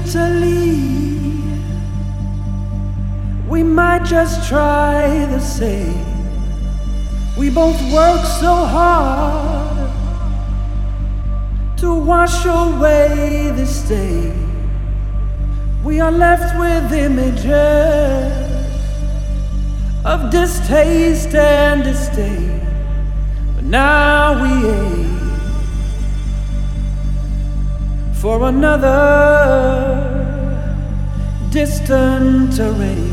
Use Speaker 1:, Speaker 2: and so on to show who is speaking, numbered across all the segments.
Speaker 1: mentally. We might just try the same. We both work so hard to wash away the stain. We are left with images of distaste and disdain. But now we ache for another distant
Speaker 2: already.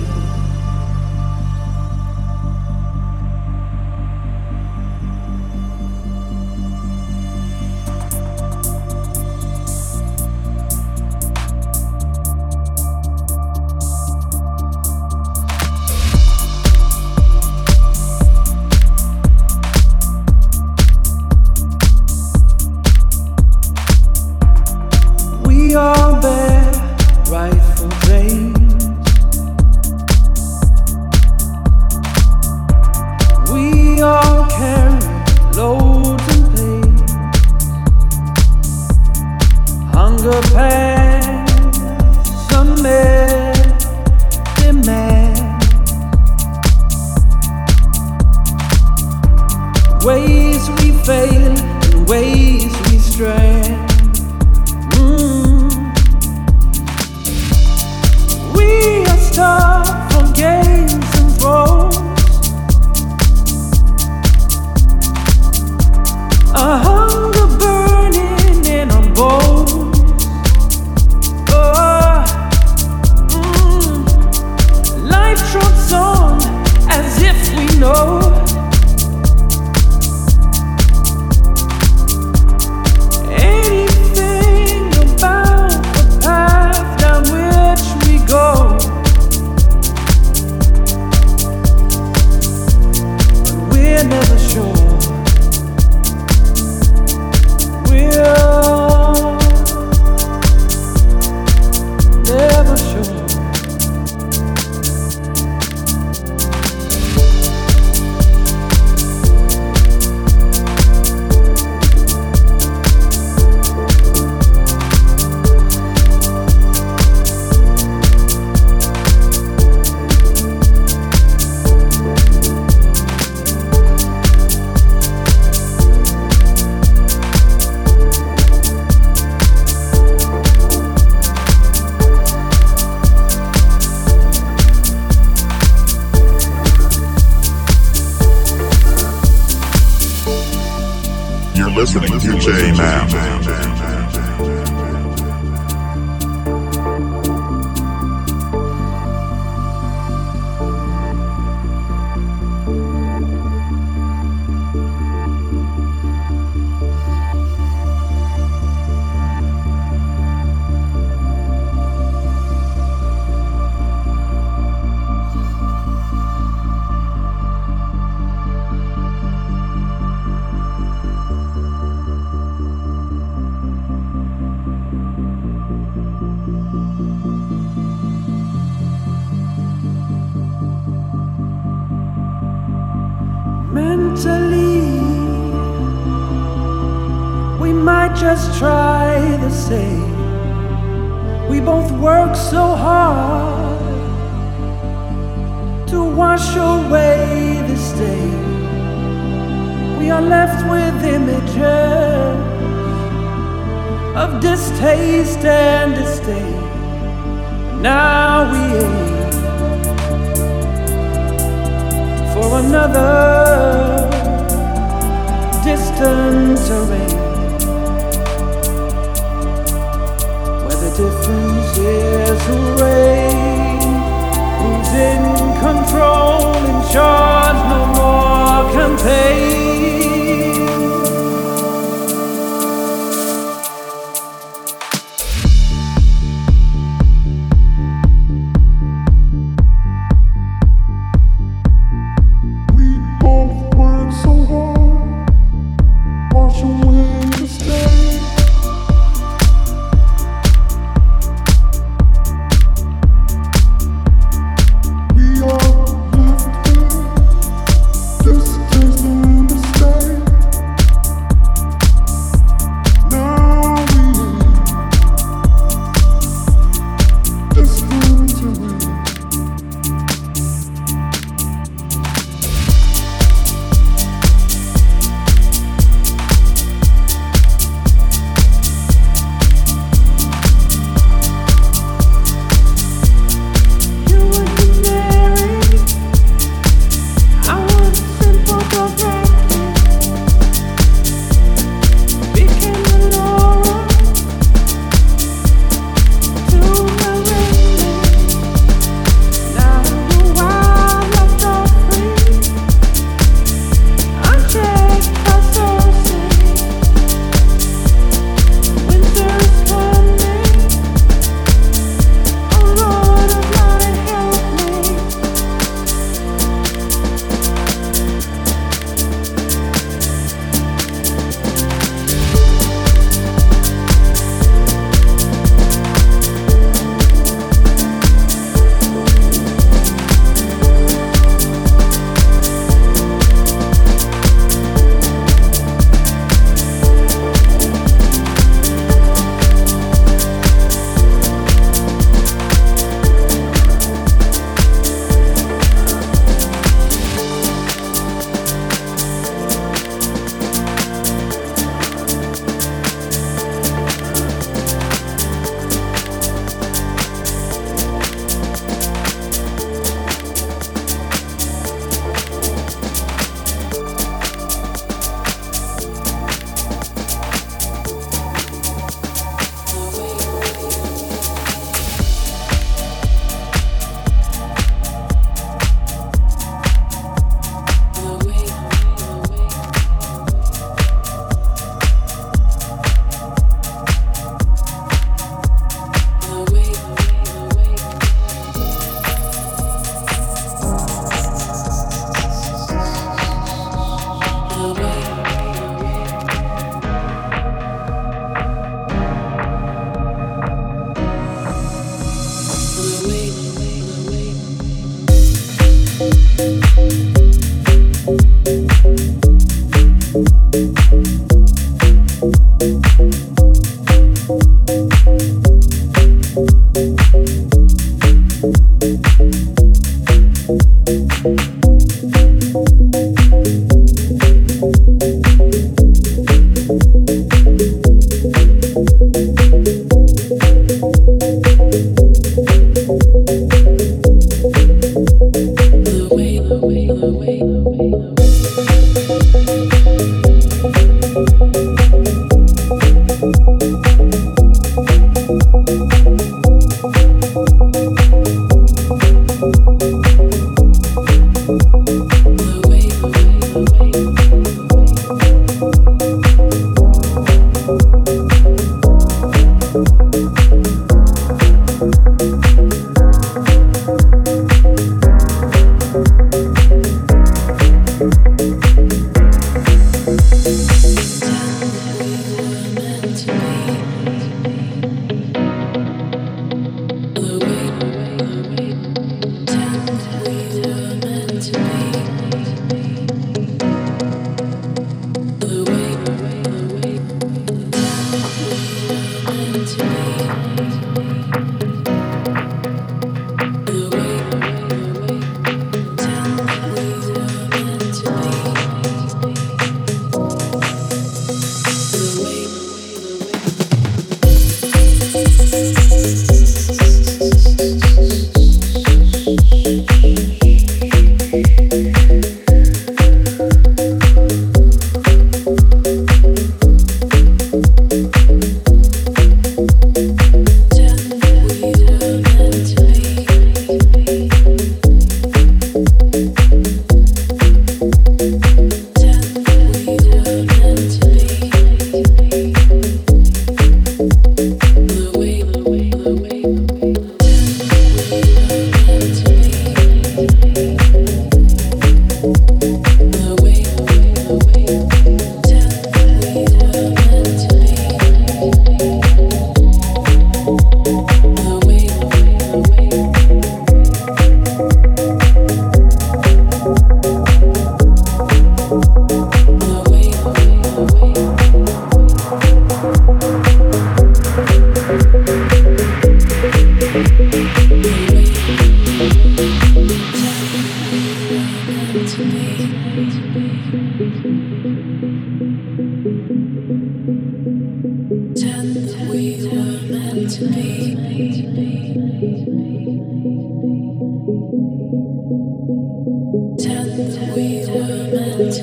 Speaker 2: Man.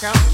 Speaker 3: Staying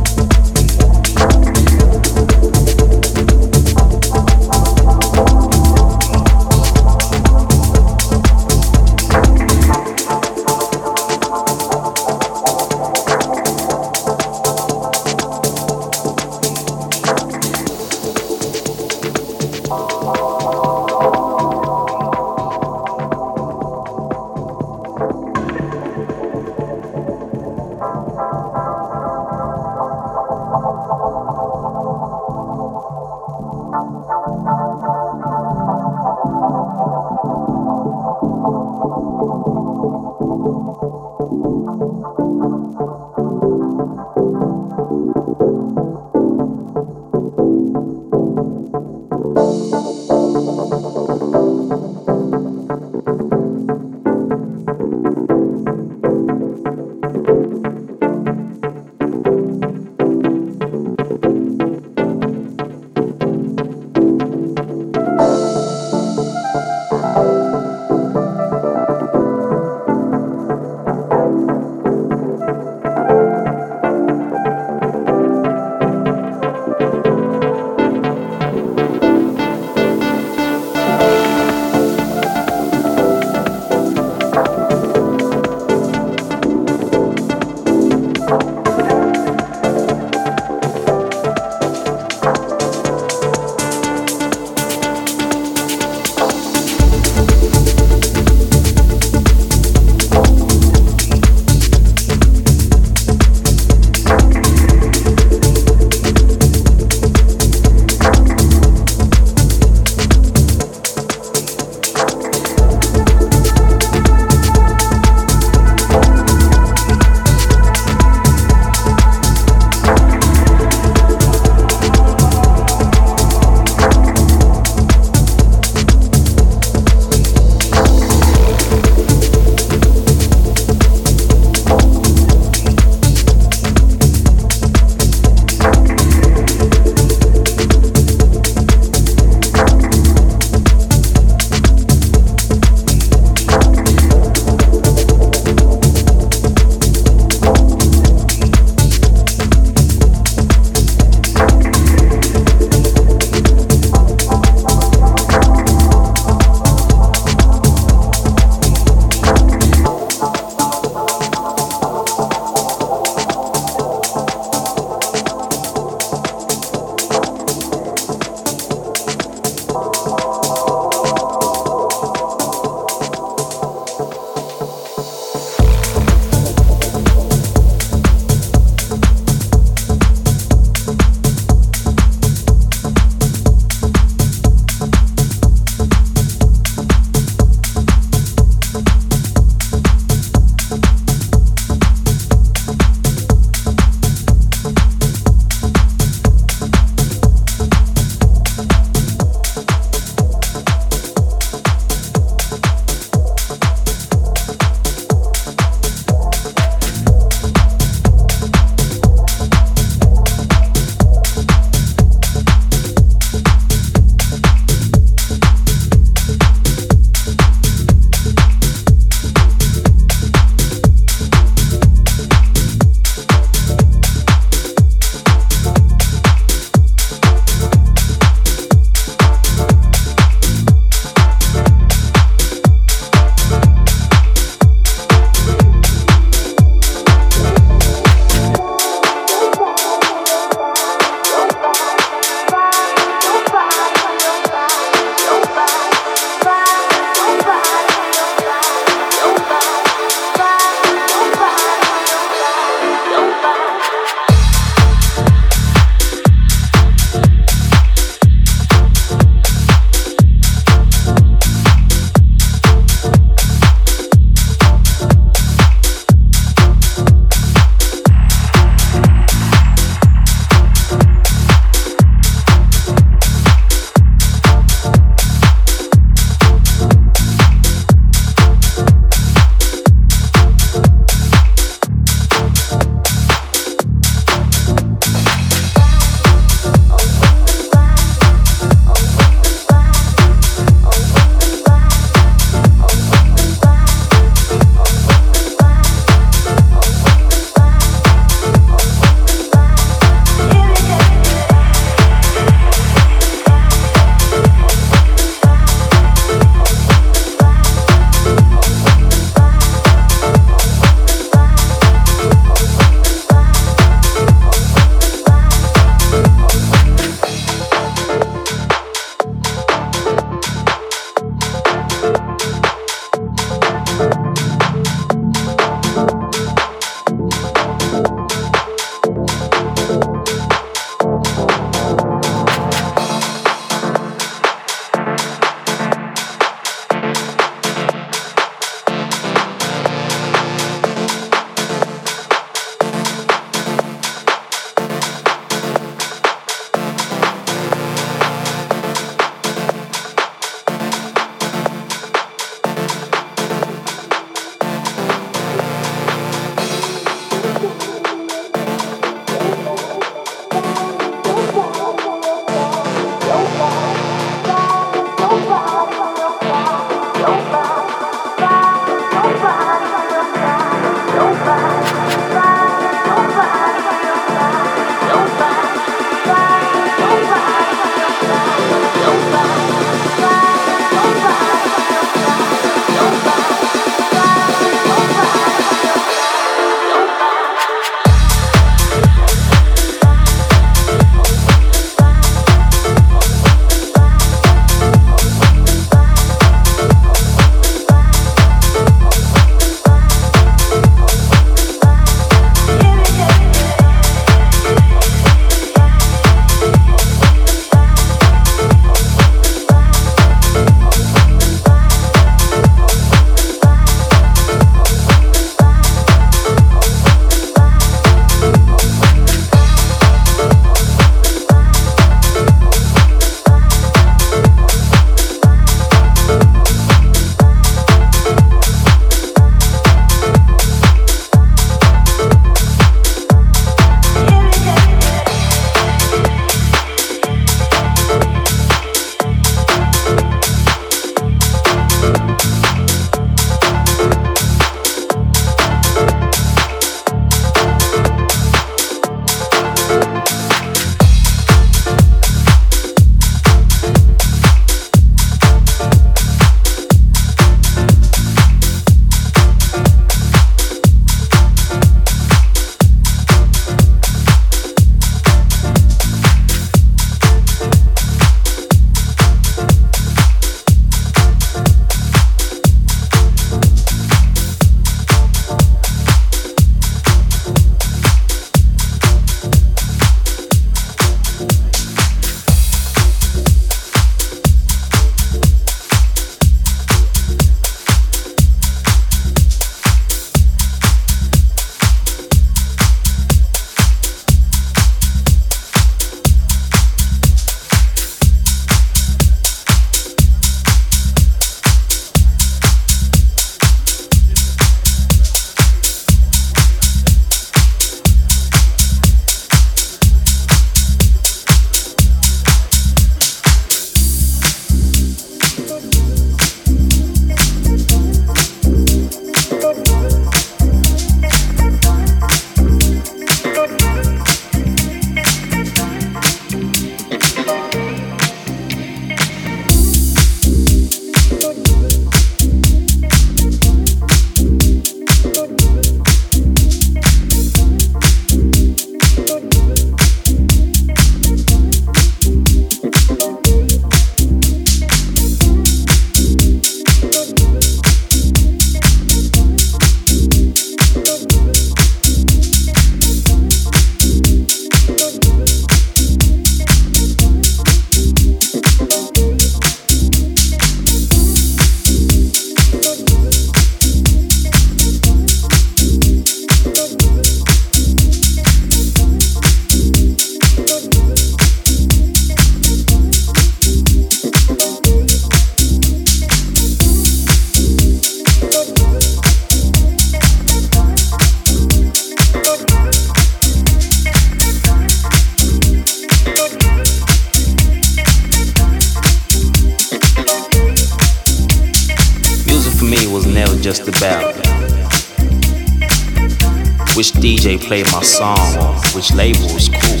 Speaker 4: DJ played my song or which label is cool.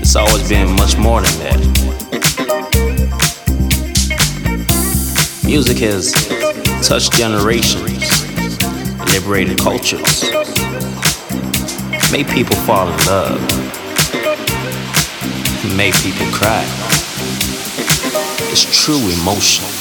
Speaker 4: It's always been much more than that. Music has touched generations, liberated cultures, made people fall in love, made people cry. It's true emotion.